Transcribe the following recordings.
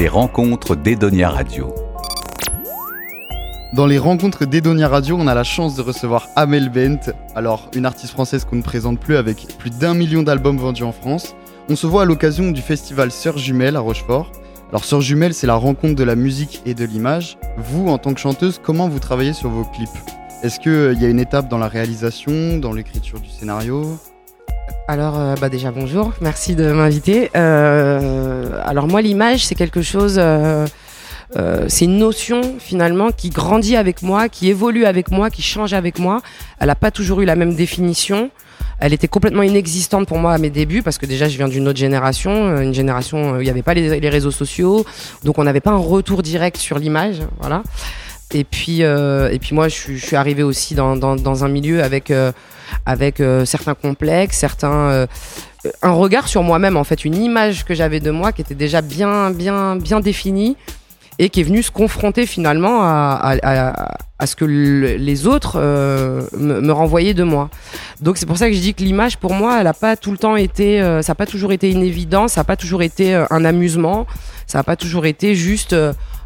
les rencontres d'Edonia Radio. Dans les rencontres d'Edonia Radio, on a la chance de recevoir Amel Bent, alors une artiste française qu'on ne présente plus avec plus d'un million d'albums vendus en France. On se voit à l'occasion du festival Sœurs Jumelles à Rochefort. Alors Sœurs Jumelles, c'est la rencontre de la musique et de l'image. Vous, en tant que chanteuse, comment vous travaillez sur vos clips? Est-ce qu'il euh, y a une étape dans la réalisation, dans l'écriture du scénario? Alors, euh, bah déjà bonjour, merci de m'inviter. Euh, alors moi, l'image, c'est quelque chose, euh, c'est une notion finalement qui grandit avec moi, qui évolue avec moi, qui change avec moi. Elle n'a pas toujours eu la même définition. Elle était complètement inexistante pour moi à mes débuts parce que déjà je viens d'une autre génération, une génération où il n'y avait pas les, réseaux sociaux, donc on n'avait pas un retour direct sur l'image, voilà. Et puis, et puis moi, je suis, arrivé aussi dans, dans, un milieu avec avec euh, certains complexes, certains euh, un regard sur moi-même en fait, une image que j'avais de moi qui était déjà bien bien bien définie et qui est venue se confronter finalement à, ce que les autres euh, me, renvoyaient de moi. Donc c'est pour ça que je dis que l'image pour moi, elle n'a pas tout le temps été, ça n'a pas toujours été une évidence, ça n'a pas toujours été un amusement, ça n'a pas toujours été juste,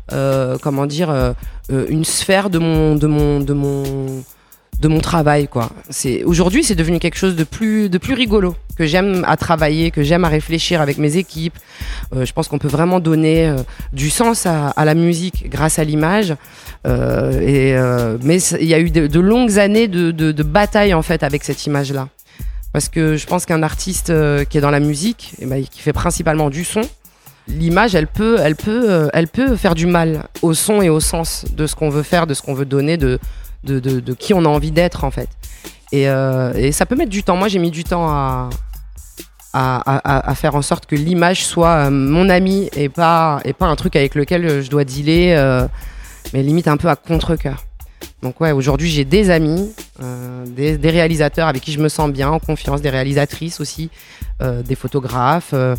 comment dire, une sphère de mon de mon de mon de mon travail quoi. C'est aujourd'hui c'est devenu quelque chose de plus de plus rigolo que j'aime à travailler, que j'aime à réfléchir avec mes équipes. Euh, je pense qu'on peut vraiment donner euh, du sens à, la musique grâce à l'image. Euh, mais il y a eu de, longues années de, de, bataille en fait avec cette image là, parce que je pense qu'un artiste qui est dans la musique, et eh ben, qui fait principalement du son, l'image elle peut elle peut elle peut faire du mal au son et au sens de ce qu'on veut faire, de ce qu'on veut donner, de de, qui on a envie d'être en fait. Euh, et, ça peut mettre du temps. Moi j'ai mis du temps à, à, faire en sorte que l'image soit euh, mon ami et pas, et pas un truc avec lequel je dois dealer, euh, mais limite un peu à contre-coeur. Donc ouais, aujourd'hui j'ai des amis, des, des, réalisateurs avec qui je me sens bien, en confiance, des réalisatrices aussi, euh, des photographes, euh,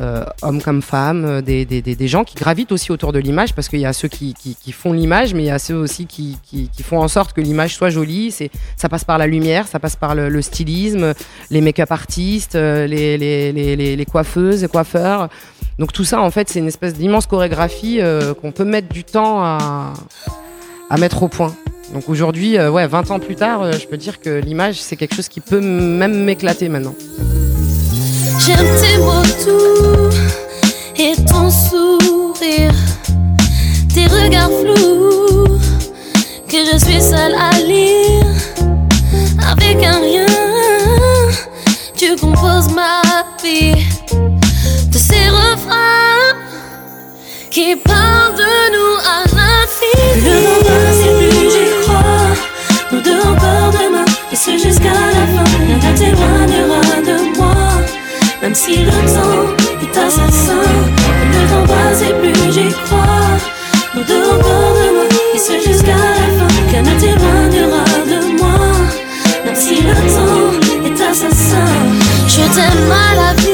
euh, hommes comme femmes, des, gens qui gravitent aussi autour de l'image parce qu'il y a ceux qui, font l'image, mais il y a ceux aussi qui, font en sorte que l'image soit jolie. C'est, ça passe par la lumière, ça passe par le, stylisme, les make-up artistes, les, coiffeuses, les coiffeurs. Donc tout ça, en fait, c'est une espèce d'immense chorégraphie qu'on peut mettre du temps à, à mettre au point. Donc aujourd'hui, ouais, 20 ans plus tard, je peux dire que l'image, c'est quelque chose qui peut même m'éclater maintenant. J'aime tes mots doux et ton sourire, tes regards flous que je suis seule à lire. Avec un rien, tu composes ma vie. De ces refrains qui parlent de nous à l'infini. Le temps passe et plus j'y crois. Nous deux encore demain, et ce jusqu'à la fin. Rien ne t'éloignera de moi. Même si le temps est assassin, le temps passe et plus j'y crois. Nous deux encore demain, et ce jusqu'à la fin. Qu'elle ne t'éloignera de moi. Même si le temps est assassin, je t'aime à la vie,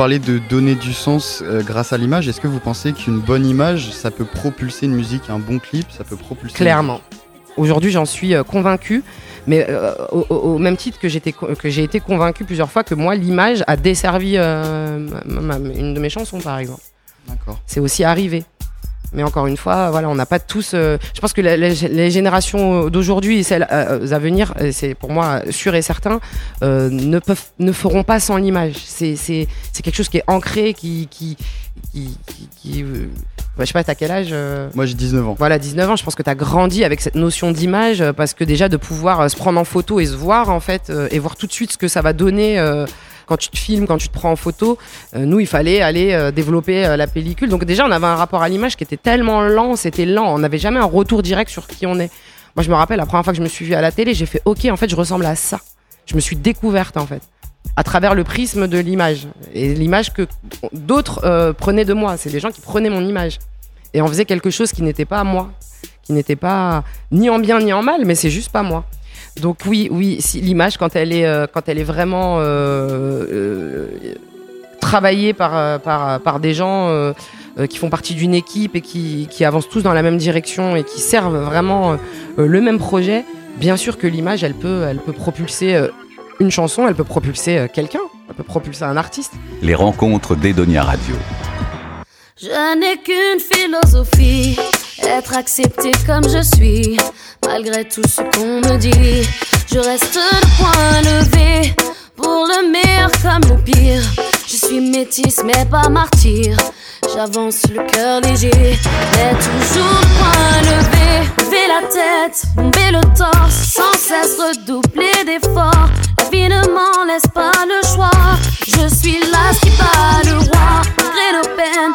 parlez de donner du sens euh, grâce à l'image, est-ce que vous pensez qu'une bonne image, ça peut propulser une musique, un bon clip, ça peut propulser Clairement. Aujourd'hui, j'en suis euh, convaincue. Mais euh, au, même titre que j'ai été convaincue plusieurs fois que moi, l'image a desservi euh, ma- ma- une de mes chansons, par exemple. D'accord. C'est aussi arrivé. Mais encore une fois, voilà, on n'a pas tous. euh, je pense que la- les, les générations d'aujourd'hui et celles euh, à venir, c'est pour moi sûr et certain, euh, ne peuvent, ne feront pas sans l'image. C'est, c'est, c'est quelque chose qui est ancré, qui, qui, qui, qui- euh, ouais, je sais pas, t'as quel âge euh, Moi j'ai 19 ans. voilà, 19 ans, je pense que tu as grandi avec cette notion d'image euh, parce que déjà de pouvoir se prendre en photo et se voir en fait euh, et voir tout de suite ce que ça va donner euh, quand tu te filmes, quand tu te prends en photo, euh, nous il fallait aller euh, développer euh, la pellicule. Donc déjà on avait un rapport à l'image qui était tellement lent, c'était lent, on n'avait jamais un retour direct sur qui on est. Moi je me rappelle la première fois que je me suis vue à la télé, j'ai fait OK, en fait je ressemble à ça. Je me suis découverte en fait à travers le prisme de l'image et l'image que d'autres prenaient de moi, c'est des gens qui prenaient mon image et en faisaient quelque chose qui n'était pas moi, qui n'était pas ni en bien ni en mal, mais c'est juste pas moi. Donc oui, oui, si, l'image quand elle est euh, quand elle est vraiment euh, euh, travaillée par par par des gens euh, euh, qui font partie d'une équipe et qui, qui avancent tous dans la même direction et qui servent vraiment euh, le même projet, bien sûr que l'image elle peut elle peut propulser euh, une chanson, elle peut propulser euh, quelqu'un, elle peut propulser un artiste. Les rencontres d'Edonia Radio. Je n'ai qu'une philosophie, être accepté comme je suis, malgré tout ce qu'on me dit. Je reste le point levé, pour le meilleur comme le pire. Je suis métisse mais pas martyr, j'avance le cœur léger, mais toujours le point levé. Lever la tête, bomber le torse, sans cesse redoubler d'efforts. La vie ne m'en laisse pas le choix, je suis là qui bat le roi, malgré nos peines,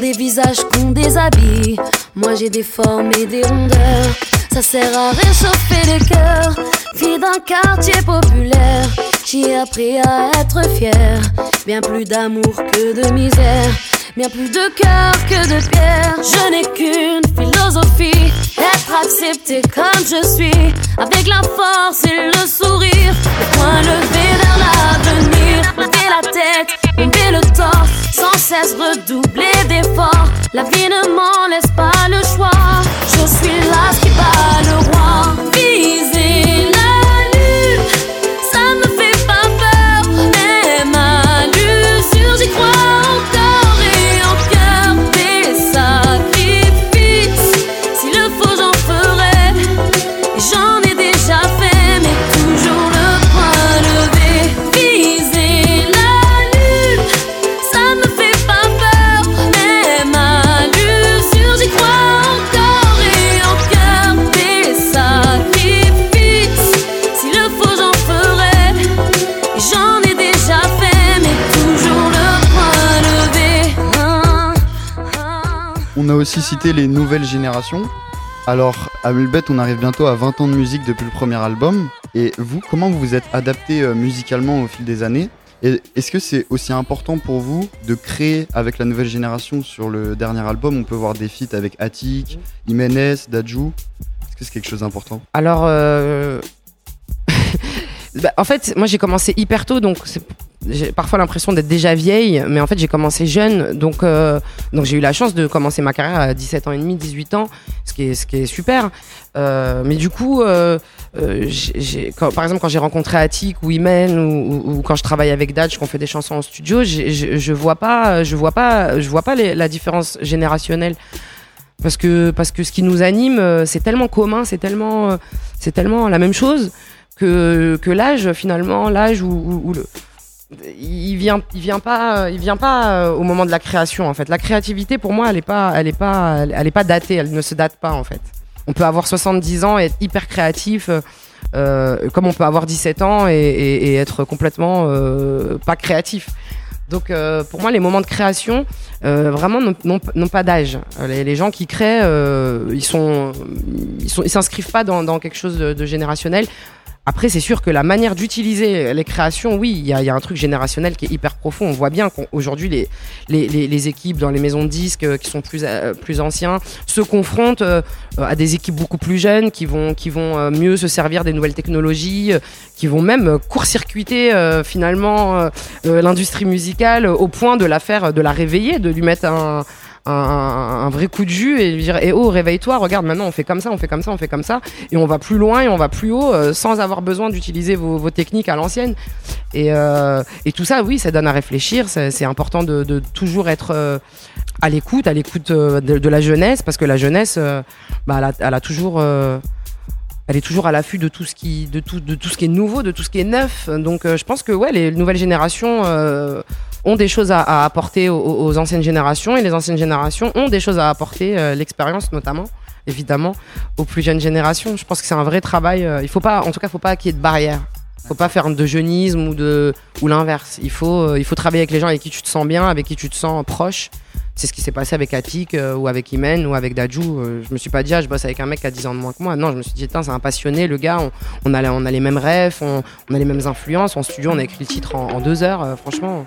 des visages, des habits. Moi j'ai des formes et des rondeurs. Ça sert à réchauffer les cœurs. Fille d'un quartier populaire, j'ai appris à être fière. Bien plus d'amour que de misère. Bien plus de cœur que de pierre. Je n'ai qu'une philosophie, être accepté comme je suis. Avec la force et le sourire, le point levé vers l'avenir. Lever la tête, bomber le torse, sans cesse redoubler d'efforts. La vie ne m'en laisse pas le choix. Je suis là qui bat aussi cité les nouvelles générations. Alors, à Mulbet, on arrive bientôt à 20 ans de musique depuis le premier album. Et vous, comment vous vous êtes adapté euh, musicalement au fil des années? Et est-ce que c'est aussi important pour vous de créer avec la nouvelle génération sur le dernier album? On peut voir des feats avec Attic, Jiménez, Dajou. Est-ce que c'est quelque chose d'important? Alors, euh, bah, en fait, moi j'ai commencé hyper tôt, donc c'est- j'ai parfois l'impression d'être déjà vieille, mais en fait j'ai commencé jeune, donc, euh, donc j'ai eu la chance de commencer ma carrière à 17 ans et demi, 18 ans, ce qui est, ce qui est super. Euh, mais du coup, euh, par exemple, quand j'ai rencontré Attic ou Imen ou, ou- ou quand je travaille avec Dodge, qu'on fait des chansons en studio, je, je vois pas, je vois pas, je vois pas la différence générationnelle. Parce que, parce que ce qui nous anime, c'est tellement commun, c'est tellement, c'est tellement la même chose que, que l'âge finalement, l'âge où le, il vient, il vient pas, il vient pas euh, au moment de la création en fait. La créativité pour moi, elle est pas, elle est pas, elle, est pas datée, elle ne se date pas en fait. On peut avoir 70 ans et être hyper créatif, euh, euh, comme on peut avoir 17 ans et, et- et être complètement euh, pas créatif. Donc euh, pour moi, les moments de création, euh, vraiment, n'ont pas d'âge. Les, gens qui créent, euh, ils sont, ils s'inscrivent pas dans, dans, quelque chose de, de générationnel. Après, c'est sûr que la manière d'utiliser les créations, oui, il y, y, a un truc générationnel qui est hyper profond. On voit bien qu'aujourd'hui, les, les, les, équipes dans les maisons de disques euh, qui sont plus, euh, plus anciens se confrontent euh, à des équipes beaucoup plus jeunes qui vont, qui vont mieux se servir des nouvelles technologies, qui vont même court-circuiter finalement l'industrie musicale au point de la faire, de la réveiller, de lui mettre un un, vrai coup de jus et dire eh oh réveille-toi regarde maintenant on fait comme ça on fait comme ça on fait comme ça. Et on va plus loin et on va plus haut euh, sans avoir besoin d'utiliser vos, techniques à l'ancienne. Et, euh, et, tout ça oui ça donne à réfléchir. C'est important de, toujours être euh, à l'écoute à l'écoute de, la jeunesse parce que la jeunesse bah, elle, a, toujours elle est toujours à l'affût de tout ce qui de tout de tout ce qui est nouveau de tout ce qui est neuf. Donc je pense que ouais les nouvelles générations ont des choses à, apporter aux, anciennes générations et les anciennes générations ont des choses à apporter, euh, l'expérience notamment, évidemment, aux plus jeunes générations. Je pense que c'est un vrai travail. Euh, il faut pas, en tout cas, faut pas qu'il y ait de barrières. Faut pas faire de jeunisme ou ou l'inverse. Il faut euh, il faut travailler avec les gens avec qui tu te sens bien, avec qui tu te sens proche. C'est ce qui s'est passé avec Attic ou avec Imen ou avec Dajou. je me suis pas dit ah, je bosse avec un mec qui a 10 ans de moins que moi. Non, je me suis dit c'est un passionné, le gars. On, a on a les mêmes rêves, on, a les mêmes influences. En studio, on a écrit le titre en deux heures. franchement.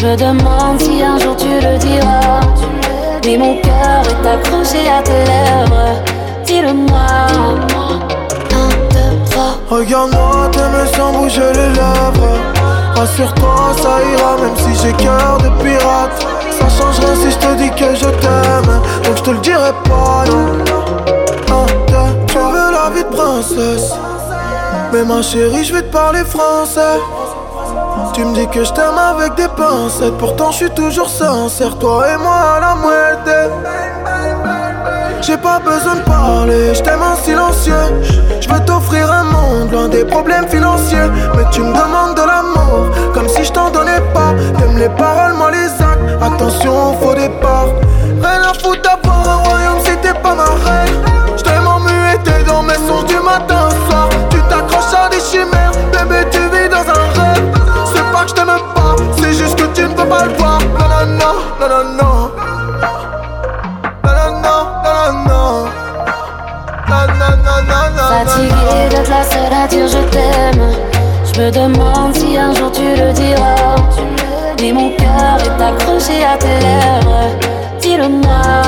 Je me demande si un jour tu le diras. Mais mon cœur est accroché à tes lèvres. Dis-le-moi. Un, deux, trois. Regarde-moi, t'aimes sans bouger les lèvres. Rassure-toi, ça ira, même si j'ai cœur de pirate. Ça changera si je te dis que je t'aime. Donc je te le dirai pas, non. Un, tu veux la vie de princesse. Mais ma chérie, je vais te parler français. Tu me dis que je t'aime avec des pincettes. Pourtant, je suis toujours sincère. Toi et moi à la moitié. J'ai pas besoin de parler, je t'aime en silencieux. Je veux t'offrir un monde loin des problèmes financiers. Mais tu me demandes de l'amour, comme si je t'en donnais pas. T'aimes les paroles, moi les actes. Attention au faux départ. Rien à foutre d'avoir un royaume si t'es pas ma reine. Je t'aime en muet, t'es dans mes sons du matin soir. T'accroches à des chimères, bébé tu vis pas le Non non non, non non non Fatiguée d'être la seule à dire je t'aime Je me demande si un jour tu le diras Mais mon cœur est accroché à tes lèvres Dis-le-moi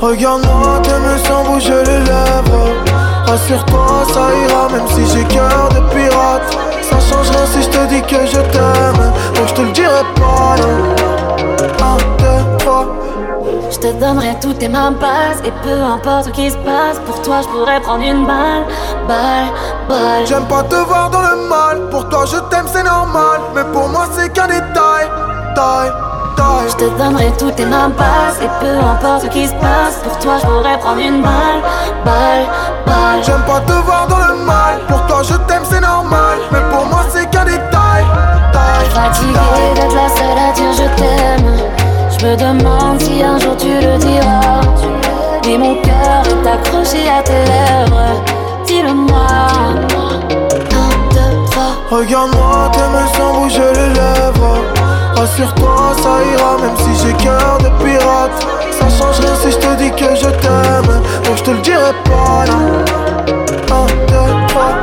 Regarde-moi, t'aimes sans bouger les lèvres Rassure-toi, ça ira, même si j'ai cœur de pirate. Ça changera si je te dis que je t'aime. Donc je te le dirai pas, Un, deux, trois. Je te donnerai toutes tes mains passes Et peu importe ce qui se passe Pour toi je pourrais prendre une balle Balle, balle. J'aime pas te voir dans le mal. Pour toi je t'aime c'est normal. Mais pour moi c'est qu'un détail. Taille je te donnerai toutes tes mains passes Et peu importe ce qui se passe Pour toi je pourrais prendre une balle Balle, balle. J'aime pas te voir dans le mal. Pour toi je t'aime c'est normal sur toi, ça ira, même si j'ai cœur de pirate. Ça change rien si je te dis que je t'aime. Non, je te le dirai pas là. Un, deux, trois.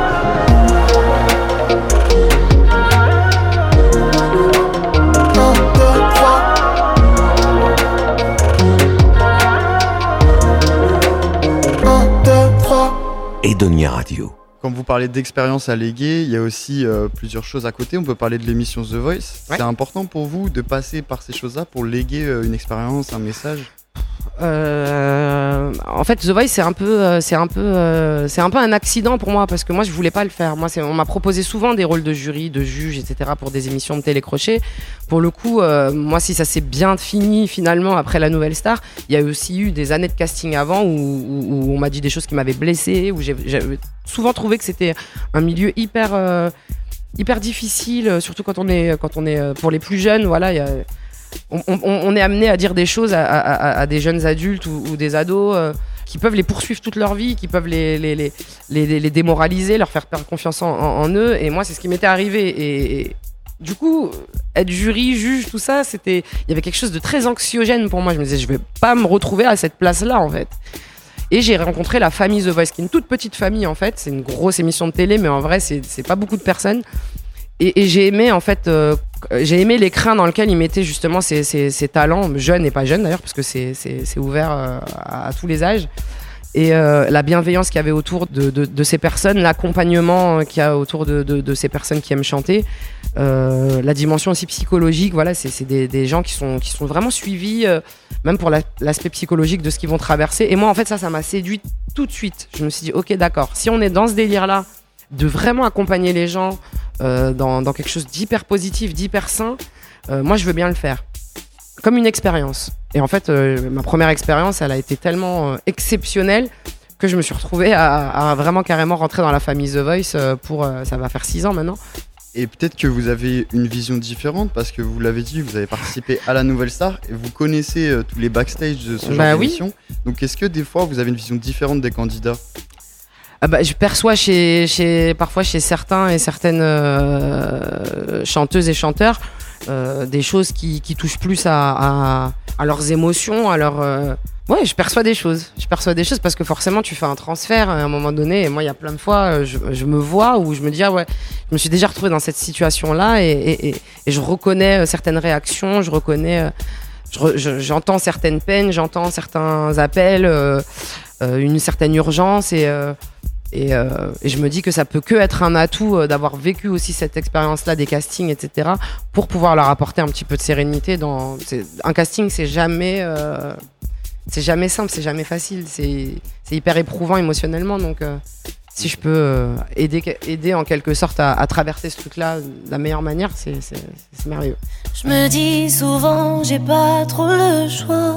Edonia Radio. Quand vous parlez d'expérience à léguer, il y a aussi euh, plusieurs choses à côté. On peut parler de l'émission The Voice. Ouais. C'est important pour vous de passer par ces choses-là pour léguer euh, une expérience, un message? Euh, en fait, The Voice, c'est un peu, euh, c'est un peu, euh, c'est un peu un accident pour moi parce que moi, je voulais pas le faire. Moi, on m'a proposé souvent des rôles de jury, de juge, etc. pour des émissions de télécrochet. Pour le coup, moi, si ça s'est bien fini finalement après la Nouvelle Star, il y a aussi eu des années de casting avant où, on m'a dit des choses qui m'avaient blessé, où j'ai souvent trouvé que c'était un milieu hyper, hyper difficile, surtout quand on est, quand on est pour les plus jeunes. Voilà, on, est amené à dire des choses à, des jeunes adultes ou, des ados euh, qui peuvent les poursuivre toute leur vie, qui peuvent les, démoraliser, leur faire perdre confiance en, eux. Et moi, c'est ce qui m'était arrivé. Et, du coup, être jury, juge, tout ça, c'était, il y avait quelque chose de très anxiogène pour moi. Je me disais, je vais pas me retrouver à cette place-là, en fait. Et j'ai rencontré la famille The Voice, qui est une toute petite famille en fait. C'est une grosse émission de télé, mais en vrai, c'est pas beaucoup de personnes. Et, et j'ai aimé en fait, euh, j'ai aimé l'écrin dans lequel ils mettaient justement ces talents, jeunes et pas jeunes d'ailleurs, parce que c'est- ouvert euh, à, tous les âges. Et euh, la bienveillance qu'il y avait autour de, de- ces personnes, l'accompagnement qu'il y a autour de, de- ces personnes qui aiment chanter, euh, la dimension aussi psychologique, voilà, c'est des, des gens qui sont, qui sont vraiment suivis, euh, même pour la- l'aspect psychologique de ce qu'ils vont traverser. Et moi, en fait, ça, ça m'a séduit tout de suite. Je me suis dit, ok, d'accord, si on est dans ce délire-là, de vraiment accompagner les gens euh, dans, dans quelque chose d'hyper positif, d'hyper sain, euh, moi, je veux bien le faire. Comme une expérience. Et en fait, euh, ma première expérience, elle a été tellement euh, exceptionnelle que je me suis retrouvée à, à vraiment carrément rentrer dans la famille The Voice euh, pour, euh, ça va faire six ans maintenant. Et peut-être que vous avez une vision différente parce que vous l'avez dit, vous avez participé à la Nouvelle Star et vous connaissez euh, tous les backstage de ce genre Bah oui. d'émission. Donc est-ce que des fois vous avez une vision différente des candidats? Ah bah, je perçois chez, chez, parfois chez certains et certaines euh, chanteuses et chanteurs euh, des choses qui, qui touchent plus à, à, à leurs émotions, à leur. euh, Ouais, je perçois des choses. Je perçois des choses parce que forcément, tu fais un transfert à un moment donné. Et moi, il y a plein de fois, euh, je, je me vois où je me dis, ah ouais, je me suis déjà retrouvée dans cette situation-là et, et, et, je reconnais euh, certaines réactions, je reconnais. euh, je re- je- J'entends certaines peines, j'entends certains appels, euh, une certaine urgence et, et, euh, et je me dis que ça peut que être un atout euh, d'avoir vécu aussi cette expérience-là des castings, etc., pour pouvoir leur apporter un petit peu de sérénité. Dans un casting, c'est jamais, euh, c'est jamais simple, c'est jamais facile, c'est hyper éprouvant émotionnellement. Donc, si je peux aider, aider en quelque sorte à, à traverser ce truc-là de la meilleure manière, c'est merveilleux. Je me dis souvent, j'ai pas trop le choix.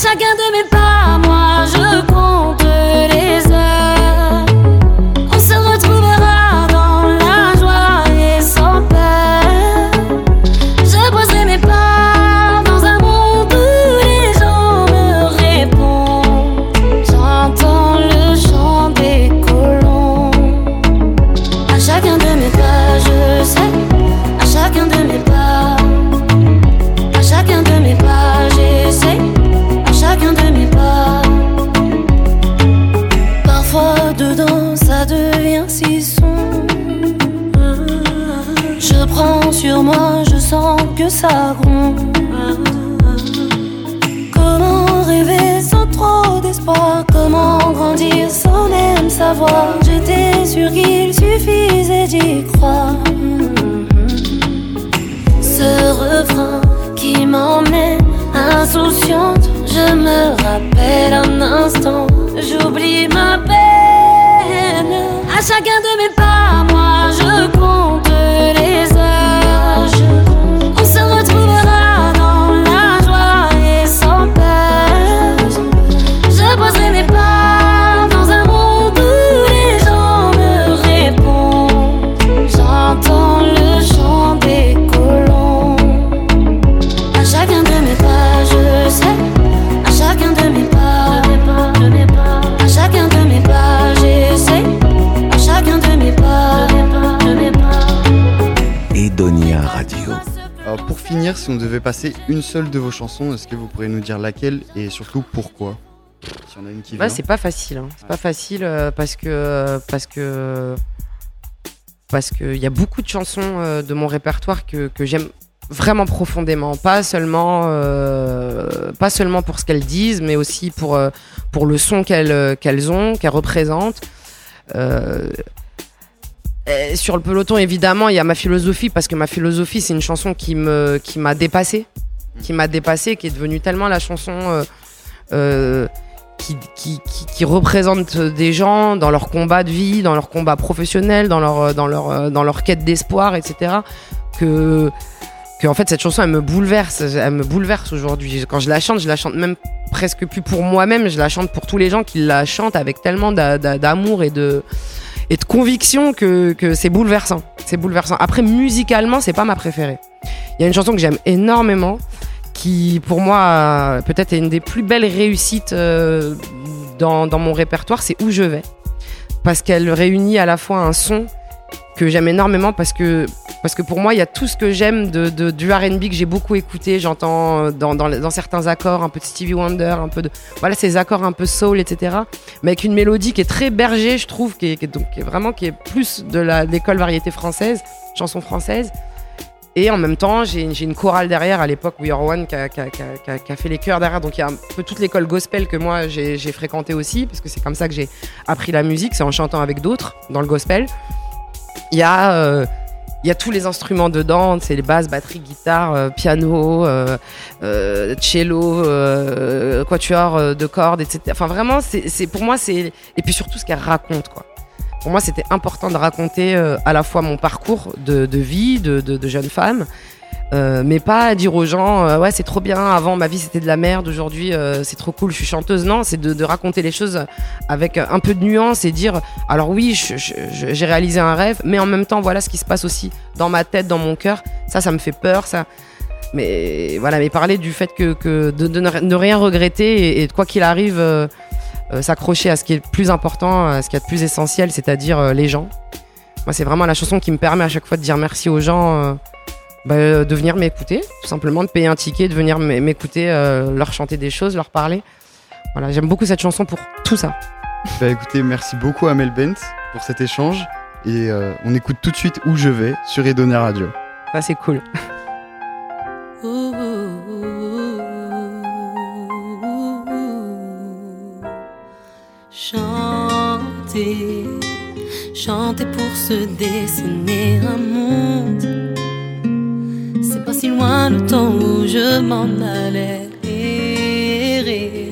Chacun de mes pas, moi je compte les heures. Qui m'emmène insouciante, je me rappelle un instant, j'oublie ma peine. À chacun de mes pas, si on devait passer une seule de vos chansons, est-ce que vous pourriez nous dire laquelle et surtout pourquoi? Si Bah, vient. c'est pas facile. hein. C'est pas facile euh, parce que parce que parce que il y a beaucoup de chansons euh, de mon répertoire que, que j'aime vraiment profondément. Pas seulement euh, pas seulement pour ce qu'elles disent, mais aussi pour euh, pour le son qu'elles euh, qu'elles ont, qu'elles représentent. Euh, et sur le peloton, évidemment, il y a ma philosophie parce que ma philosophie, c'est une chanson qui me qui m'a dépassé, qui m'a dépassé, qui est devenue tellement la chanson. euh, euh, qui, qui, qui, qui représentent des gens dans leur combat de vie, dans leur combat professionnel, dans leur, dans leur, dans leur quête d'espoir, etc. Que, que en fait cette chanson elle me bouleverse, elle me bouleverse aujourd'hui. Quand je la chante, je la chante même presque plus pour moi-même, je la chante pour tous les gens qui la chantent avec tellement d'a- d'a- d'amour et de et de conviction que, que c'est bouleversant. C'est bouleversant. Après musicalement, c'est pas ma préférée. Il y a une chanson que j'aime énormément qui pour moi euh, peut-être est une des plus belles réussites euh, dans, dans mon répertoire, c'est Où je vais. Parce qu'elle réunit à la fois un son que j'aime énormément parce que, parce que pour moi il y a tout ce que j'aime de, du RB que j'ai beaucoup écouté, j'entends euh, dans, dans, certains accords un peu de Stevie Wonder, un peu de... Voilà ces accords un peu soul, etc. Mais avec une mélodie qui est très berger, je trouve, qui est, donc, qui est vraiment qui est plus de l'école variété française, chanson française. Et en même temps, j'ai une chorale derrière à l'époque, We Are One, qui a, qui a- fait les chœurs derrière. Donc il y a un peu toute l'école gospel que moi j'ai j'ai fréquenté aussi, parce que c'est comme ça que j'ai appris la musique, c'est en chantant avec d'autres dans le gospel. Il y a. euh, il y a tous les instruments dedans, c'est les basses, batterie, guitare, euh, piano, euh, euh, cello, euh, quatuor euh, de cordes, etc. Enfin vraiment, c'est pour moi c'est et puis surtout ce qu'elle raconte quoi. Pour moi, c'était important de raconter euh, à la fois mon parcours de, de vie de- de jeune femme, euh, mais pas dire aux gens euh, ouais c'est trop bien. Avant ma vie c'était de la merde, aujourd'hui euh, c'est trop cool, je suis chanteuse. Non, c'est de, raconter les choses avec un peu de nuance et dire alors oui j'ai réalisé un rêve, mais en même temps voilà ce qui se passe aussi dans ma tête, dans mon cœur. Ça, ça me fait peur, ça. Mais voilà, mais parler du fait que, de, ne rien regretter et, et quoi qu'il arrive. s'accrocher à ce qui est le plus important, à ce qui est le plus essentiel, c'est-à-dire les gens. Moi, c'est vraiment la chanson qui me permet à chaque fois de dire merci aux gens bah, euh, de venir m'écouter, tout simplement de payer un ticket, de venir m'écouter, euh, leur chanter des choses, leur parler. Voilà, j'aime beaucoup cette chanson pour tout ça. Bah écoutez, merci beaucoup Amel Bent pour cet échange. Et euh, on écoute tout de suite Où je vais sur Edonia Radio. Ça, c'est cool. Chanter, chanter pour se dessiner un monde. Le temps où je m'en allais errer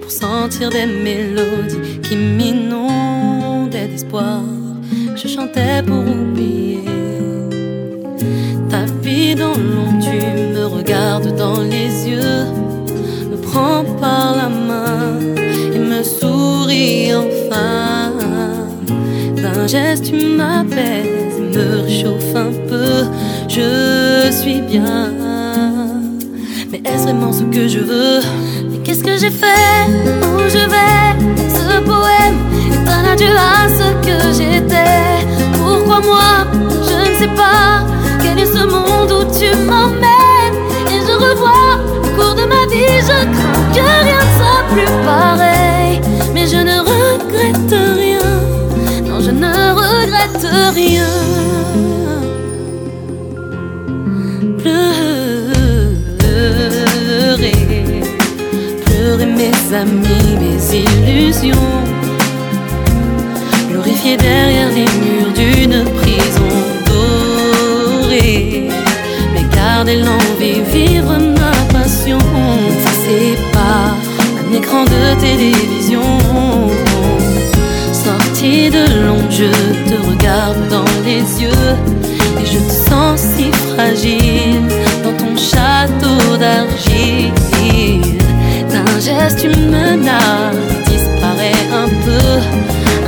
pour sentir des mélodies qui m'inondaient d'espoir. Je chantais pour oublier ta vie dans l'ombre. Tu me regardes dans les yeux, me prends par la main et me souris enfin. D'un geste, tu m'apaises, me réchauffe un peu. Je suis bien, mais est-ce vraiment ce que je veux? Mais qu'est-ce que j'ai fait? Où je vais? Ce poème est un adieu à ce que j'étais. Pourquoi moi? Je ne sais pas. Quel est ce monde où tu m'emmènes? Et je revois au cours de ma vie, je crains que rien ne soit plus pareil. Mais je ne regrette rien. Non, je ne regrette rien. Mes amis, mes illusions. Glorifié derrière les murs d'une prison dorée. Mais garder l'envie, vivre ma passion. C'est pas un écran de télévision. Sorti de l'ombre, je te regarde dans les yeux. Et je te sens si fragile dans ton château d'argile. Geste, menaces, disparaît un peu.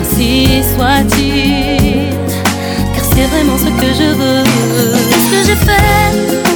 Ainsi soit-il, car c'est vraiment ce que je veux. Qu'est-ce que j'ai fait